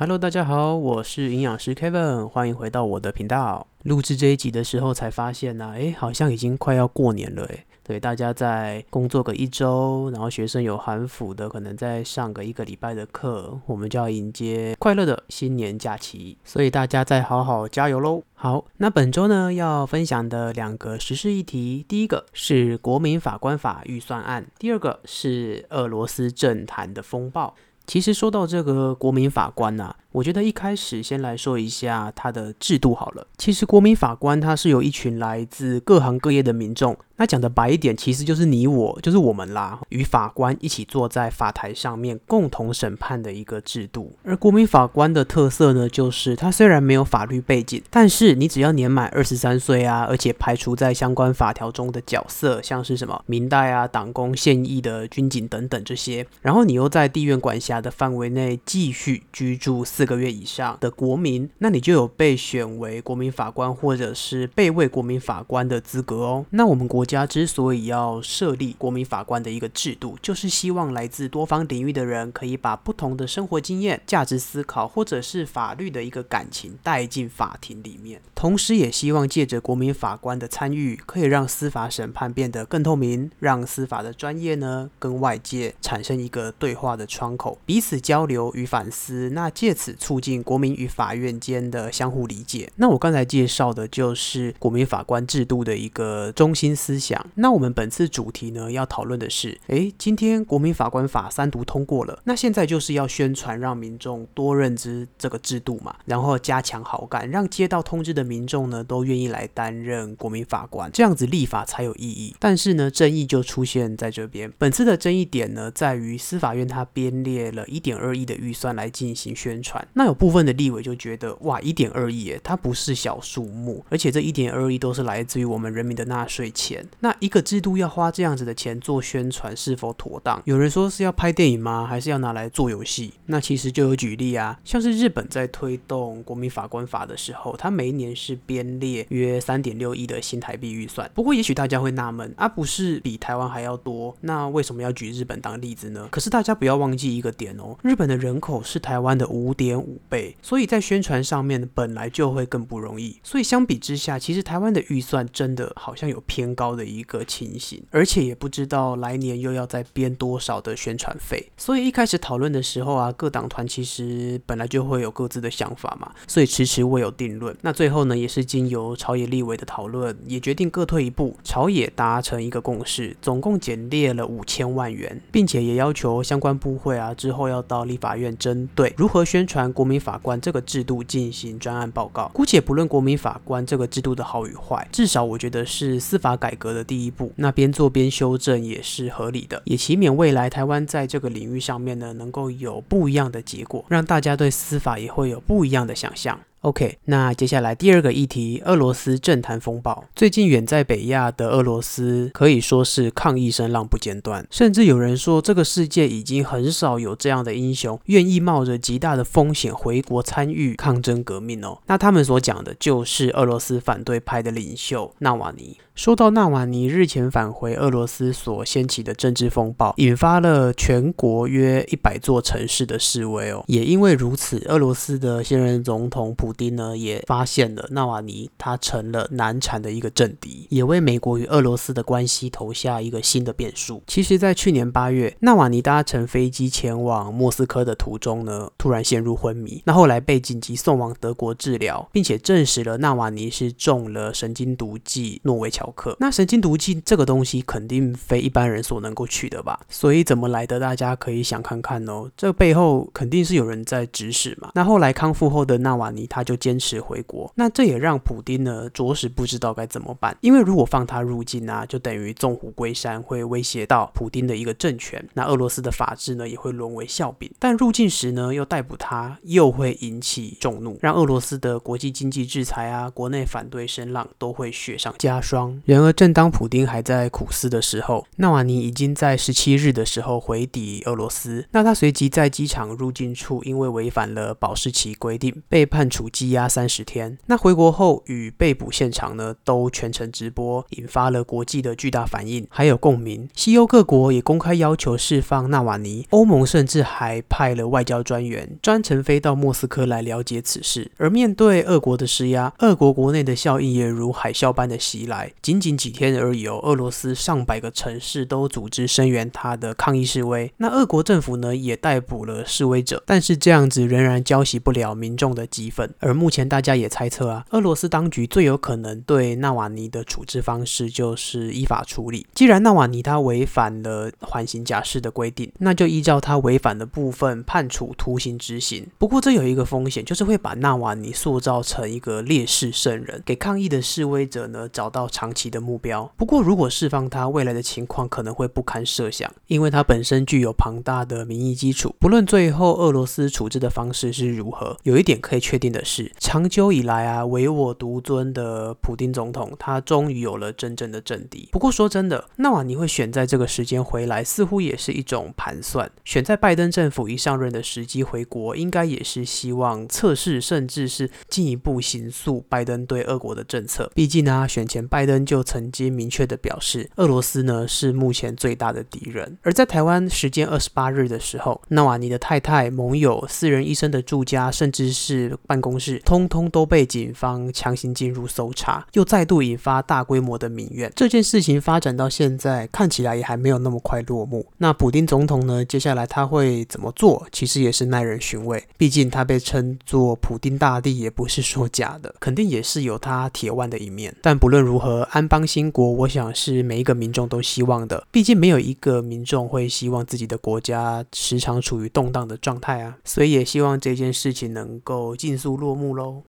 Hello，大家好，我是营养师 Kevin，欢迎回到我的频道。录制这一集的时候才发现呢、啊，诶，好像已经快要过年了，诶。对，大家在工作个一周，然后学生有寒辅的，可能在上个一个礼拜的课，我们就要迎接快乐的新年假期，所以大家再好好加油喽。好，那本周呢要分享的两个时事议题，第一个是国民法官法预算案，第二个是俄罗斯政坛的风暴。其实说到这个国民法官呐、我觉得一开始先来说一下它的制度好了。其实国民法官他是由一群来自各行各业的民众，那讲的白一点，其实就是你我，就是我们啦，与法官一起坐在法台上面共同审判的一个制度。而国民法官的特色呢，就是他虽然没有法律背景，但是你只要年满二十三岁啊，而且排除在相关法条中的角色，像是什么民代啊、党工、现役的军警等等这些，然后你又在地院管辖的范围内继续居住。四个月以上的国民，那你就有被选为国民法官或者是被位国民法官的资格哦。那我们国家之所以要设立国民法官的一个制度，就是希望来自多方领域的人可以把不同的生活经验、价值思考，或者是法律的一个感情带进法庭里面。同时，也希望借着国民法官的参与，可以让司法审判变得更透明，让司法的专业呢跟外界产生一个对话的窗口，彼此交流与反思。那借此。促进国民与法院间的相互理解。那我刚才介绍的就是国民法官制度的一个中心思想。那我们本次主题呢，要讨论的是，诶，今天国民法官法三读通过了，那现在就是要宣传，让民众多认知这个制度嘛，然后加强好感，让接到通知的民众呢，都愿意来担任国民法官，这样子立法才有意义。但是呢，争议就出现在这边。本次的争议点呢，在于司法院它编列了一点二亿的预算来进行宣传。那有部分的立委就觉得，哇，一点二亿，它不是小数目，而且这一点二亿都是来自于我们人民的纳税钱。那一个制度要花这样子的钱做宣传，是否妥当？有人说是要拍电影吗？还是要拿来做游戏？那其实就有举例啊，像是日本在推动国民法官法的时候，它每一年是编列约三点六亿的新台币预算。不过，也许大家会纳闷，啊，不是比台湾还要多，那为什么要举日本当例子呢？可是大家不要忘记一个点哦，日本的人口是台湾的五点点五倍，所以在宣传上面本来就会更不容易。所以相比之下，其实台湾的预算真的好像有偏高的一个情形，而且也不知道来年又要再编多少的宣传费。所以一开始讨论的时候啊，各党团其实本来就会有各自的想法嘛，所以迟迟未有定论。那最后呢，也是经由朝野立委的讨论，也决定各退一步，朝野达成一个共识，总共减列了五千万元，并且也要求相关部会啊之后要到立法院针对如何宣传。国民法官这个制度进行专案报告，姑且不论国民法官这个制度的好与坏，至少我觉得是司法改革的第一步。那边做边修正也是合理的，也祈勉未来台湾在这个领域上面呢，能够有不一样的结果，让大家对司法也会有不一样的想象。OK，那接下来第二个议题，俄罗斯政坛风暴。最近远在北亚的俄罗斯可以说是抗议声浪不间断，甚至有人说这个世界已经很少有这样的英雄愿意冒着极大的风险回国参与抗争革命哦。那他们所讲的就是俄罗斯反对派的领袖纳瓦尼。说到纳瓦尼日前返回俄罗斯所掀起的政治风暴，引发了全国约一百座城市的示威哦。也因为如此，俄罗斯的现任总统普丁呢也发现了纳瓦尼他成了难缠的一个政敌，也为美国与俄罗斯的关系投下一个新的变数。其实，在去年八月，纳瓦尼搭乘飞机前往莫斯科的途中呢，突然陷入昏迷，那后来被紧急送往德国治疗，并且证实了纳瓦尼是中了神经毒剂诺维乔克。那神经毒剂这个东西肯定非一般人所能够取得吧？所以怎么来的，大家可以想看看哦。这背后肯定是有人在指使嘛。那后来康复后的纳瓦尼他他就坚持回国，那这也让普丁呢着实不知道该怎么办。因为如果放他入境啊，就等于纵虎归山，会威胁到普丁的一个政权。那俄罗斯的法治呢也会沦为笑柄。但入境时呢又逮捕他，又会引起众怒，让俄罗斯的国际经济制裁啊、国内反对声浪都会雪上加霜。然而，正当普丁还在苦思的时候，纳瓦尼已经在十七日的时候回抵俄罗斯。那他随即在机场入境处因为违反了保释期规定，被判处羁押三十天。那回国后与被捕现场呢，都全程直播，引发了国际的巨大反应，还有共鸣。西欧各国也公开要求释放纳瓦尼，欧盟甚至还派了外交专员专程飞到莫斯科来了解此事。而面对俄国的施压，俄国国内的效应也如海啸般的袭来。仅仅几天而已哦，俄罗斯上百个城市都组织声援他的抗议示威。那俄国政府呢，也逮捕了示威者，但是这样子仍然浇熄不了民众的激愤。而目前大家也猜测啊，俄罗斯当局最有可能对纳瓦尼的处置方式就是依法处理。既然纳瓦尼他违反了缓刑假释的规定，那就依照他违反的部分判处徒刑执行。不过这有一个风险，就是会把纳瓦尼塑造成一个烈士圣人，给抗议的示威者呢找到长期的目标。不过如果释放他，未来的情况可能会不堪设想，因为他本身具有庞大的民意基础。不论最后俄罗斯处置的方式是如何，有一点可以确定的是，是长久以来啊唯我独尊的普丁总统，他终于有了真正的政敌。不过说真的，纳瓦尼会选在这个时间回来，似乎也是一种盘算。选在拜登政府一上任的时机回国，应该也是希望测试，甚至是进一步行诉拜登对俄国的政策。毕竟啊，选前拜登就曾经明确的表示，俄罗斯呢是目前最大的敌人。而在台湾时间二十八日的时候，纳瓦尼的太太、盟友、私人医生的住家，甚至是办公是，通通都被警方强行进入搜查，又再度引发大规模的民怨。这件事情发展到现在，看起来也还没有那么快落幕。那普丁总统呢？接下来他会怎么做？其实也是耐人寻味。毕竟他被称作普丁大帝，也不是说假的，肯定也是有他铁腕的一面。但不论如何，安邦兴国，我想是每一个民众都希望的。毕竟没有一个民众会希望自己的国家时常处于动荡的状态啊。所以也希望这件事情能够尽速落幕喽。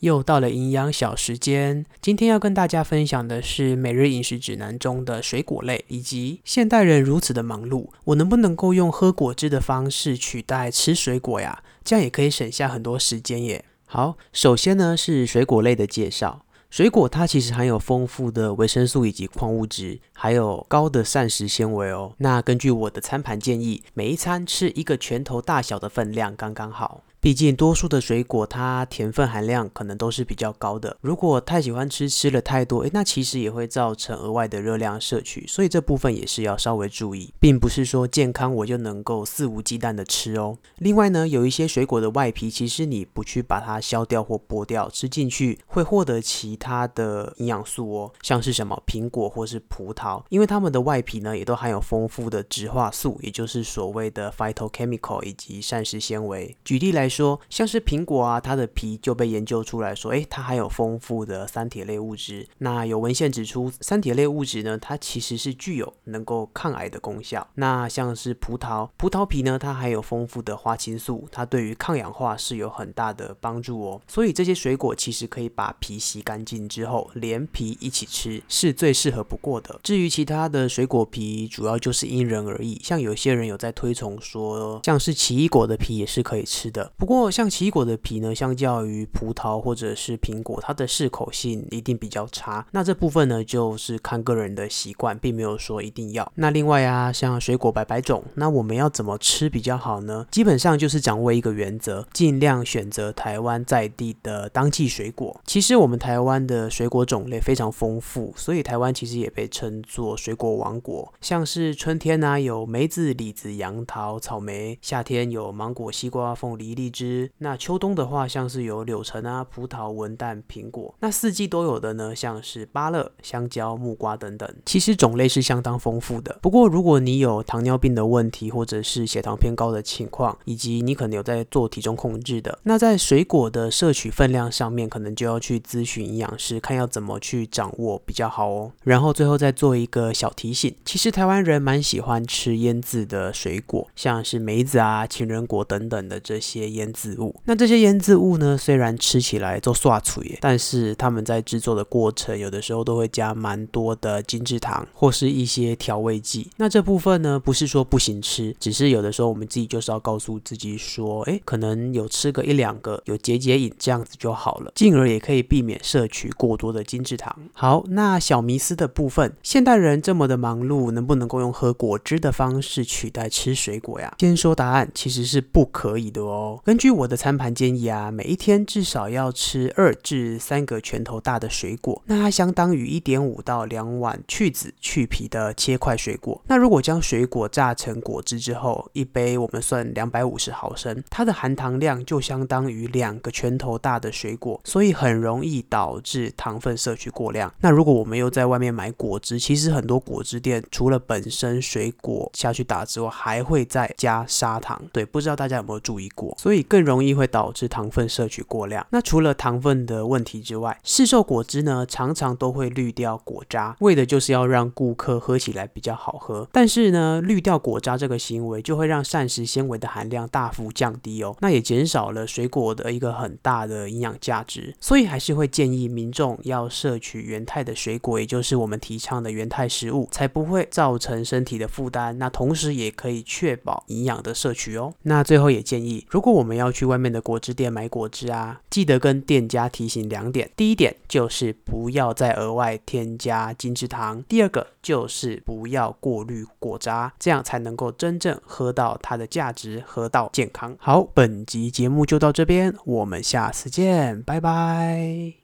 又到了营养小时间，今天要跟大家分享的是每日饮食指南中的水果类，以及现代人如此的忙碌，我能不能够用喝果汁的方式取代吃水果呀？这样也可以省下很多时间耶。好，首先呢是水果类的介绍，水果它其实含有丰富的维生素以及矿物质，还有高的膳食纤维哦。那根据我的餐盘建议，每一餐吃一个拳头大小的分量刚刚好。毕竟，多数的水果它甜分含量可能都是比较高的。如果太喜欢吃，吃了太多，诶，那其实也会造成额外的热量摄取。所以这部分也是要稍微注意，并不是说健康我就能够肆无忌惮的吃哦。另外呢，有一些水果的外皮，其实你不去把它削掉或剥掉，吃进去会获得其他的营养素哦，像是什么苹果或是葡萄，因为它们的外皮呢也都含有丰富的植化素，也就是所谓的 phytochemical 以及膳食纤维。举例来说，像是苹果啊，它的皮就被研究出来说，诶，它含有丰富的三铁类物质。那有文献指出，三铁类物质呢，它其实是具有能够抗癌的功效。那像是葡萄，葡萄皮呢，它还有丰富的花青素，它对于抗氧化是有很大的帮助哦。所以这些水果其实可以把皮洗干净之后，连皮一起吃，是最适合不过的。至于其他的水果皮，主要就是因人而异。像有些人有在推崇说，像是奇异果的皮也是可以吃的。不过，像奇异果的皮呢，相较于葡萄或者是苹果，它的适口性一定比较差。那这部分呢，就是看个人的习惯，并没有说一定要。那另外啊，像水果百百种，那我们要怎么吃比较好呢？基本上就是掌握一个原则，尽量选择台湾在地的当季水果。其实我们台湾的水果种类非常丰富，所以台湾其实也被称作水果王国。像是春天呢、有梅子、李子、杨桃、草莓；夏天有芒果、西瓜、凤梨、荔枝，那秋冬的话，像是有柳橙啊、葡萄、文旦、苹果。那四季都有的呢，像是芭乐、香蕉、木瓜等等。其实种类是相当丰富的。不过如果你有糖尿病的问题，或者是血糖偏高的情况，以及你可能有在做体重控制的，那在水果的摄取分量上面，可能就要去咨询营养师，看要怎么去掌握比较好哦。然后最后再做一个小提醒，其实台湾人蛮喜欢吃腌制的水果，像是梅子啊、情人果等等的这些腌腌制物。那这些腌制物呢，虽然吃起来都刷嘴，但是他们在制作的过程，有的时候都会加蛮多的精制糖或是一些调味剂。那这部分呢，不是说不行吃，只是有的时候我们自己就是要告诉自己说，哎，可能有吃个一两个，有解解瘾这样子就好了，进而也可以避免摄取过多的精制糖。好，那小迷思的部分，现代人这么的忙碌，能不能够用喝果汁的方式取代吃水果呀？先说答案，其实是不可以的哦。根据我的餐盘建议啊，每一天至少要吃二至三个拳头大的水果，那它相当于一点五到两碗去籽去皮的切块水果。那如果将水果榨成果汁之后，一杯我们算两百五十毫升，它的含糖量就相当于两个拳头大的水果，所以很容易导致糖分摄取过量。那如果我们又在外面买果汁，其实很多果汁店除了本身水果下去打之外，还会再加砂糖。对，不知道大家有没有注意过？所以所以更容易会导致糖分摄取过量。那除了糖分的问题之外，市售果汁呢，常常都会滤掉果渣，为的就是要让顾客喝起来比较好喝。但是呢，滤掉果渣这个行为就会让膳食纤维的含量大幅降低哦，那也减少了水果的一个很大的营养价值。所以还是会建议民众要摄取原态的水果，也就是我们提倡的原态食物，才不会造成身体的负担。那同时也可以确保营养的摄取哦。那最后也建议，如果我我们要去外面的果汁店买果汁啊，记得跟店家提醒两点。第一点就是不要再额外添加精制糖，第二个就是不要过滤果渣，这样才能够真正喝到它的价值，喝到健康。好，本集节目就到这边，我们下次见，拜拜。